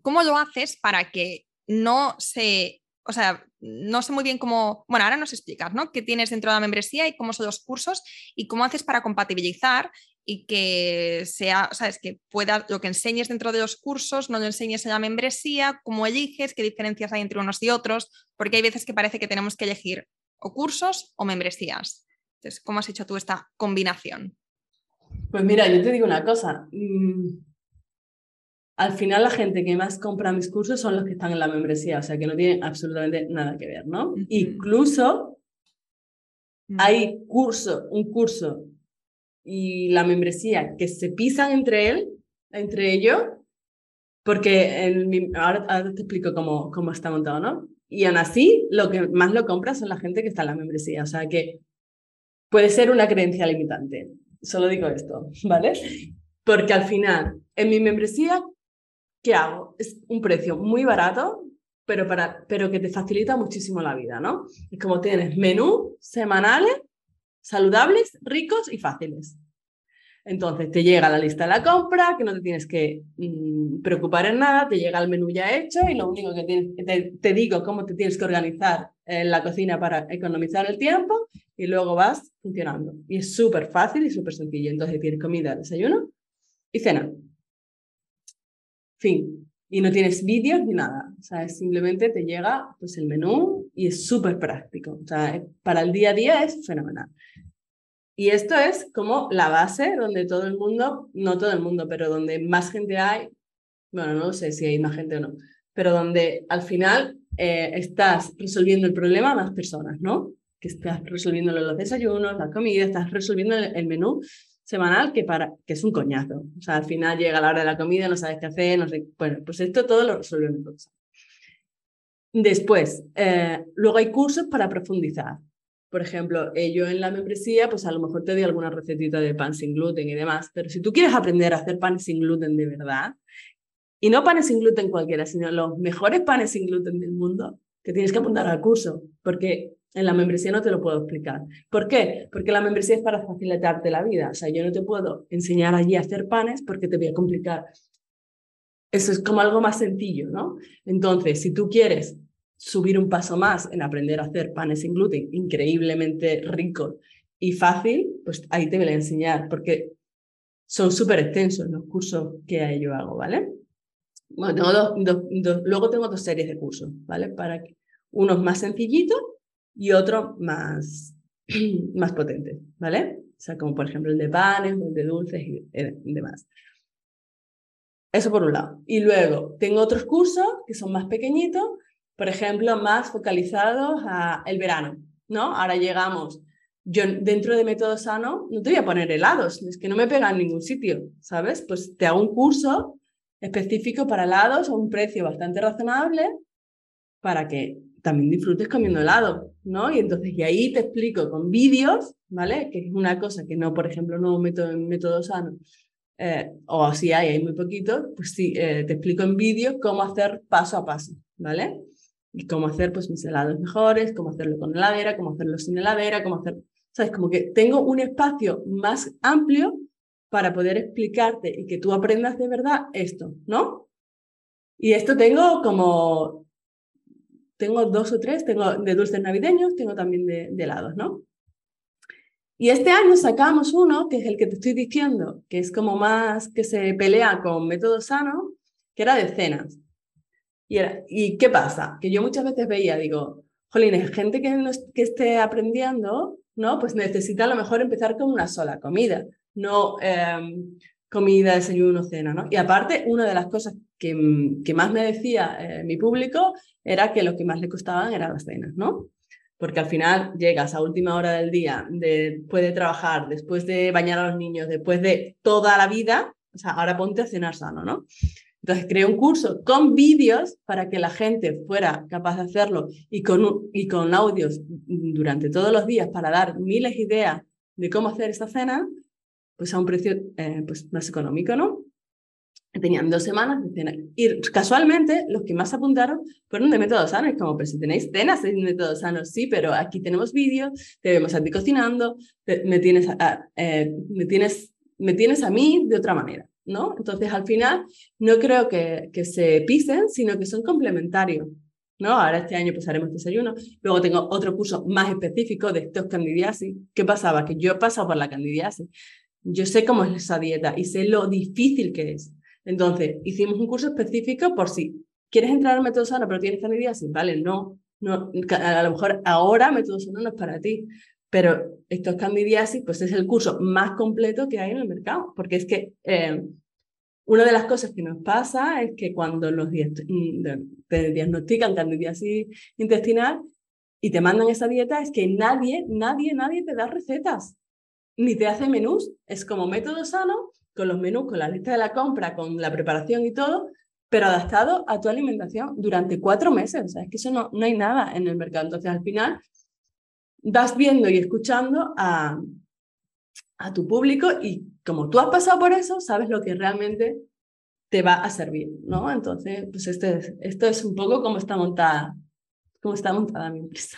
Speaker 2: cómo lo haces para que no se, o sea, no sé muy bien cómo, bueno, ahora nos explicas, ¿no? ¿Qué tienes dentro de la membresía y cómo son los cursos y cómo haces para compatibilizar y que sea, sabes, que pueda, lo que enseñes dentro de los cursos, no lo enseñes en la membresía, cómo eliges, qué diferencias hay entre unos y otros, porque hay veces que parece que tenemos que elegir o cursos o membresías. Entonces, ¿cómo has hecho tú esta combinación?
Speaker 1: Pues mira, yo te digo una cosa. Mm, al final la gente que más compra mis cursos son los que están en la membresía, o sea que no tienen absolutamente nada que ver, ¿no? Incluso hay curso, un curso y la membresía que se pisan entre él, entre ellos, porque ahora, te explico cómo, cómo está montado, ¿no? Y aún así, lo que más lo compra son la gente que está en la membresía, o sea que puede ser una creencia limitante. Solo digo esto, ¿vale? Porque al final, en mi membresía, ¿qué hago? Es un precio muy barato, pero, para, pero que te facilita muchísimo la vida, ¿no? Es como tienes menú semanales saludables, ricos y fáciles. Entonces te llega la lista de la compra, que no te tienes que mm, preocupar en nada, te llega el menú ya hecho y lo único que tienes, te, te digo cómo te tienes que organizar en la cocina para economizar el tiempo y luego vas funcionando. Y es súper fácil y súper sencillo. Entonces tienes comida, desayuno y cena. Fin. Y no tienes vídeos ni nada. O sea, simplemente te llega pues, el menú y es súper práctico. O sea, para el día a día es fenomenal. Y esto es como la base donde todo el mundo, no todo el mundo, pero donde más gente hay, bueno, no sé si hay más gente o no, pero donde al final eh, estás resolviendo el problema a más personas, ¿no? Que estás resolviendo los desayunos, la comida, estás resolviendo el, menú semanal que, para, que es un coñazo. O sea, al final llega la hora de la comida, no sabes qué hacer, no sé. Bueno, pues esto todo lo resolvemos todos. Después, eh, luego hay cursos para profundizar. Por ejemplo, eh, yo en la membresía, pues a lo mejor te doy alguna recetita de pan sin gluten y demás, pero si tú quieres aprender a hacer pan sin gluten de verdad, y no panes sin gluten cualquiera, sino los mejores panes sin gluten del mundo, que tienes que apuntar al curso, porque en la membresía no te lo puedo explicar. ¿Por qué? Porque la membresía es para facilitarte la vida. O sea, yo no te puedo enseñar allí a hacer panes porque te voy a complicar. Eso es como algo más sencillo, ¿no? Entonces, si tú quieres subir un paso más en aprender a hacer panes sin gluten increíblemente rico y fácil, pues ahí te voy a enseñar, porque son súper extensos los cursos que yo hago, ¿vale? Bueno, tengo dos, luego tengo dos series de cursos, ¿vale? Para unos más sencillitos y otros más, más potentes, ¿vale? O sea, como por ejemplo el de panes, el de dulces y demás. Eso por un lado. Y luego tengo otros cursos que son más pequeñitos, por ejemplo, más focalizados a el verano, ¿no? Ahora llegamos, yo dentro de Método Sano no te voy a poner helados, es que no me pega en ningún sitio, ¿sabes? Pues te hago un curso específico para helados a un precio bastante razonable para que también disfrutes comiendo helado, ¿no? Y entonces, y ahí te explico con vídeos, ¿vale? Que es una cosa que no, por ejemplo, no meto en Método Sano, eh, o si hay, hay muy poquito, pues sí, eh, te explico en vídeo cómo hacer paso a paso, ¿vale? y cómo hacer pues mis helados mejores, cómo hacerlo con heladera, cómo hacerlo sin heladera, cómo hacer, sabes, como que tengo un espacio más amplio para poder explicarte y que tú aprendas de verdad esto, ¿no? Y esto tengo como, tengo dos o tres, tengo de dulces navideños, tengo también de, helados, ¿no? Y este año sacamos uno, que es el que te estoy diciendo, que es como más que se pelea con método sano, que era de cenas. Y, qué pasa? Que yo muchas veces veía, digo, jolines, gente que, no, que esté aprendiendo, ¿no? Pues necesita a lo mejor empezar con una sola comida, no em, comida, desayuno, cena, ¿no? Y aparte, una de las cosas que, que más me decía eh, mi público era que lo que más le costaban eran las cenas, ¿no? Porque al final llegas a última hora del día, después de trabajar, después de bañar a los niños, después de toda la vida, o sea, ahora ponte a cenar sano, ¿no? Entonces creé un curso con vídeos para que la gente fuera capaz de hacerlo y con, y con audios durante todos los días para dar miles de ideas de cómo hacer esta cena, pues a un precio eh, pues más económico, ¿no? tenían dos semanas de cena. Y casualmente, los que más apuntaron fueron de método sano. Es como, pero si tenéis cenas de método sano, sí, pero aquí tenemos vídeos, te vemos a ti cocinando, me, tienes a, eh, me, tienes, me tienes a mí de otra manera, ¿no? Entonces, al final, no creo que, que se pisen, sino que son complementarios. ¿no? Ahora este año pues haremos desayuno. Luego tengo otro curso más específico de estos candidiasis. ¿Qué pasaba? Que yo he pasado por la candidiasis. Yo sé cómo es esa dieta y sé lo difícil que es. Entonces, hicimos un curso específico por si quieres entrar al método sano pero tienes candidiasis, vale, no, no, a lo mejor ahora método sano no es para ti, pero estos candidiasis pues es el curso más completo que hay en el mercado, porque es que eh, una de las cosas que nos pasa es que cuando los mm, te diagnostican candidiasis intestinal y te mandan esa dieta, es que nadie, nadie, nadie te da recetas, ni te hace menús, es como método sano, con los menús, con la lista de la compra, con la preparación y todo, pero adaptado a tu alimentación durante cuatro meses. O sea, es que eso no, no hay nada en el mercado. Entonces, al final, vas viendo y escuchando a, a tu público y como tú has pasado por eso, sabes lo que realmente te va a servir, ¿no? Entonces, pues este es, esto es un poco como está montada, cómo está montada mi empresa.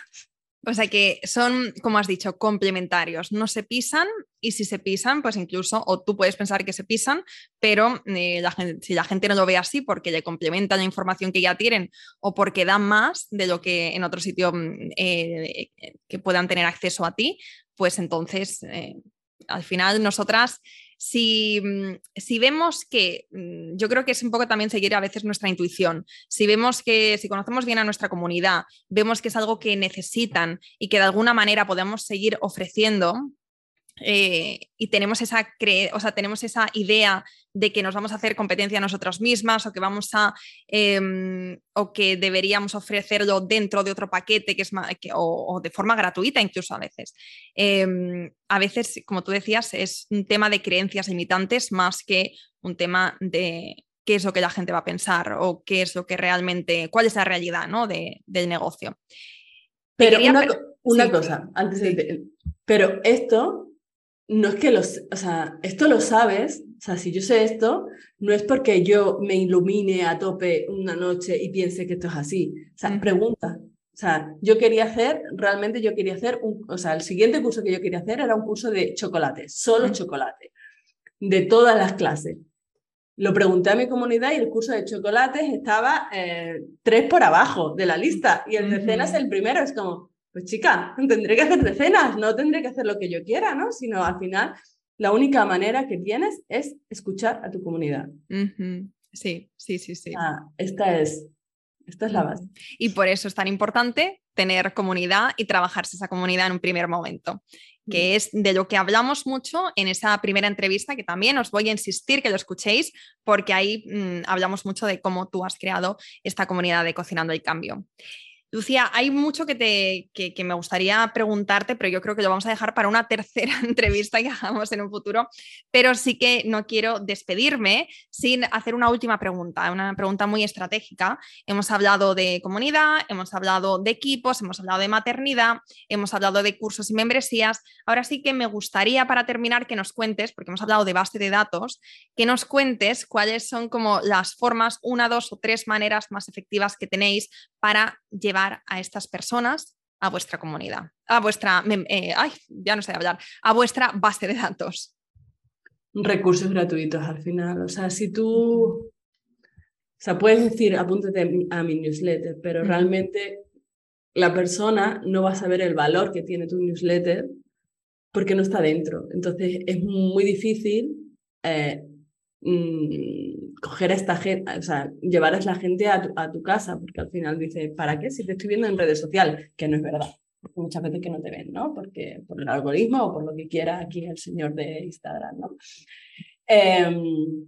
Speaker 2: O sea que son, como has dicho, complementarios, no se pisan y si se pisan, pues incluso, o tú puedes pensar que se pisan, pero eh, si la gente no lo ve así porque le complementa la información que ya tienen o porque dan más de lo que en otro sitio mm, eh, que puedan tener acceso a ti, pues entonces eh, al final nosotras si, mm, si, vemos que, mm, yo creo que es un poco también seguir a veces nuestra intuición, si vemos que, si conocemos bien a nuestra comunidad, vemos que es algo que necesitan y que de alguna manera podemos seguir ofreciendo, eh, y tenemos esa, o sea, tenemos esa idea de que nos vamos a hacer competencia nosotras mismas o que vamos a em, o que deberíamos ofrecerlo dentro de otro paquete que es o, de forma gratuita incluso a veces. Em, a veces, como tú decías, es un tema de creencias limitantes más que un tema de qué es lo que la gente va a pensar o qué es lo que realmente, cuál es la realidad ¿no? de, del negocio.
Speaker 1: Pero una, cosa, antes de... Pero esto no es que los, o sea, esto lo sabes, o sea, si yo sé esto, no es porque yo me ilumine a tope una noche y piense que esto es así. O sea, pregunta. O sea, yo quería hacer, realmente yo quería hacer, un, o sea, el siguiente curso que yo quería hacer era un curso de chocolate, solo chocolate, de todas las clases. Lo pregunté a mi comunidad y el curso de chocolates estaba eh, tres por abajo de la lista y el de cenas el primero. Es como, pues chica, tendré que hacer decenas, no tendré que hacer lo que yo quiera, ¿no? Sino al final, la única manera que tienes es escuchar a tu comunidad.
Speaker 2: Sí, sí, sí, sí.
Speaker 1: Ah, esta es, esta es la base.
Speaker 2: Y por eso es tan importante tener comunidad y trabajarse esa comunidad en un primer momento, que mm. es de lo que hablamos mucho en esa primera entrevista, que también os voy a insistir que lo escuchéis, porque ahí mm, hablamos mucho de cómo tú has creado esta comunidad de Cocinando el Cambio. Lucía, hay mucho que, te, que, me gustaría preguntarte, pero yo creo que lo vamos a dejar para una tercera entrevista que hagamos en un futuro. Pero sí que no quiero despedirme sin hacer una última pregunta, una pregunta muy estratégica. Hemos hablado de comunidad, hemos hablado de equipos, hemos hablado de maternidad, hemos hablado de cursos y membresías. Ahora sí que me gustaría para terminar que nos cuentes, porque hemos hablado de base de datos, que nos cuentes cuáles son como las formas, una, dos o tres maneras más efectivas que tenéis para llevar a estas personas a vuestra comunidad, a vuestra, eh, ay, ya no sé hablar, a vuestra base de datos.
Speaker 1: Recursos gratuitos al final. O sea, si tú, o sea, puedes decir, apúntate a mi newsletter, pero realmente la persona no va a saber el valor que tiene tu newsletter porque no está dentro. Entonces es muy difícil eh, Mm, coger a esta gente, o sea, llevar a la gente a tu, casa, porque al final dice, ¿para qué? Si te estoy viendo en redes sociales, que no es verdad, muchas veces que no te ven, ¿no? Porque por el algoritmo o por lo que quiera aquí el señor de Instagram, ¿no? Em,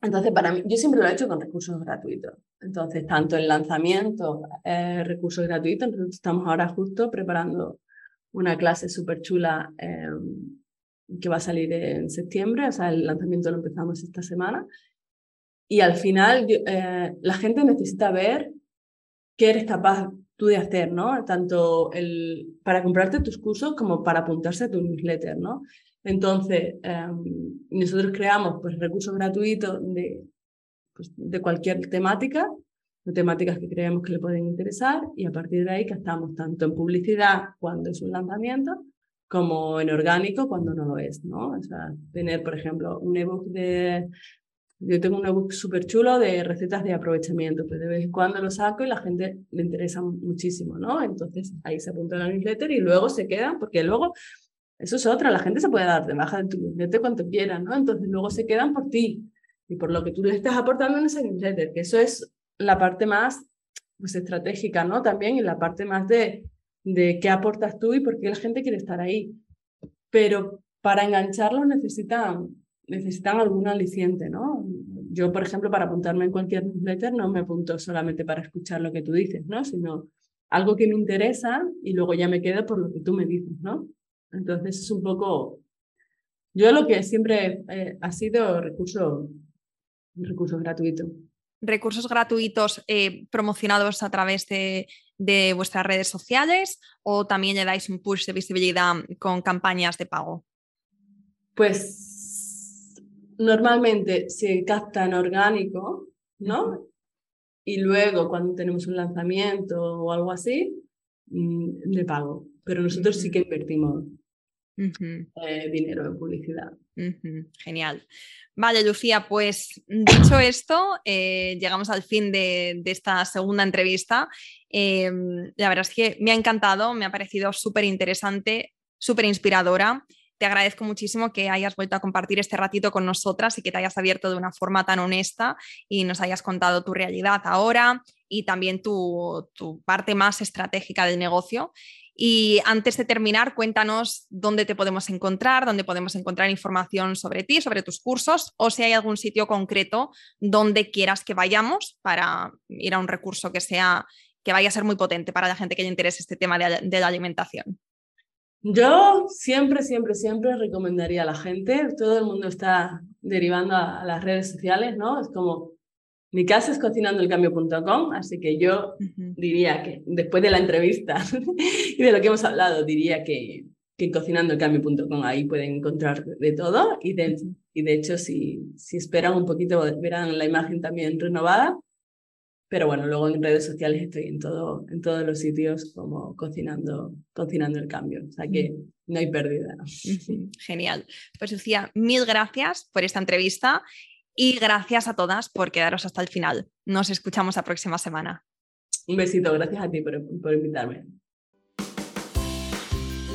Speaker 1: entonces, para mí, yo siempre lo he hecho con recursos gratuitos. Entonces, tanto el lanzamiento, eh, recursos gratuitos, estamos ahora justo preparando una clase súper chula em, que va a salir en septiembre, o sea, el lanzamiento lo empezamos esta semana. Y al final eh, la gente necesita ver qué eres capaz tú de hacer, ¿no? Tanto el, para comprarte tus cursos como para apuntarse a tu newsletter, ¿no? Entonces, em, nosotros creamos pues, recursos gratuitos de, pues, de cualquier temática, de temáticas que creemos que le pueden interesar y a partir de ahí gastamos tanto en publicidad cuando es un lanzamiento como en orgánico cuando no lo es, ¿no? O sea, tener, por ejemplo, un ebook de... Yo tengo un ebook súper chulo de recetas de aprovechamiento, pues de vez en cuando lo saco y la gente le interesa muchísimo, ¿no? Entonces ahí se apunta la newsletter y luego se quedan, porque luego, eso es otra, la gente se puede dar de baja de tu newsletter cuanto quiera, ¿no? Entonces luego se quedan por ti y por lo que tú le estás aportando en ese newsletter, que eso es la parte más pues, estratégica, ¿no? También y la parte más de de qué aportas tú y por qué la gente quiere estar ahí. Pero para engancharlos necesitan, necesitan algún aliciente, ¿no? Yo, por ejemplo, para apuntarme en cualquier newsletter no me apunto solamente para escuchar lo que tú dices, ¿no? Sino algo que me interesa y luego ya me quedo por lo que tú me dices, ¿no? Entonces es un poco... Yo lo que siempre eh, ha sido recurso, recurso gratuito.
Speaker 2: Recursos gratuitos eh, promocionados a través de de vuestras redes sociales o también le dais un push de visibilidad con campañas de pago?
Speaker 1: Pues normalmente se capta en orgánico, ¿no? Y luego cuando tenemos un lanzamiento o algo así, mm, de pago. Pero nosotros sí que invertimos eh, dinero en publicidad.
Speaker 2: Genial. Vale, Lucía, pues dicho esto, eh, llegamos al fin de, esta segunda entrevista. Em, la verdad es que me ha encantado, me ha parecido súper interesante, súper inspiradora. Te agradezco muchísimo que hayas vuelto a compartir este ratito con nosotras y que te hayas abierto de una forma tan honesta y nos hayas contado tu realidad ahora y también tu, parte más estratégica del negocio. Y antes de terminar, cuéntanos dónde te podemos encontrar, dónde podemos encontrar información sobre ti, sobre tus cursos, o si hay algún sitio concreto donde quieras que vayamos para ir a un recurso que sea que vaya a ser muy potente para la gente que le interese este tema de, la alimentación.
Speaker 1: Yo siempre, siempre, siempre recomendaría a la gente, todo el mundo está derivando a las redes sociales, ¿no? Es como mi casa es cocinandoelcambio.com, así que yo diría que después de la entrevista y de lo que hemos hablado, diría que, que cocinandoelcambio.com ahí pueden encontrar de todo y de, y de hecho si, si esperan un poquito verán la imagen también renovada. Pero bueno, luego en redes sociales estoy en, todo, en todos los sitios como cocinando, cocinando el cambio. O sea que no hay pérdida.
Speaker 2: Genial. Pues Lucía, mil gracias por esta entrevista y gracias a todas por quedaros hasta el final. Nos escuchamos la próxima semana.
Speaker 1: Un besito, gracias a ti por, por invitarme.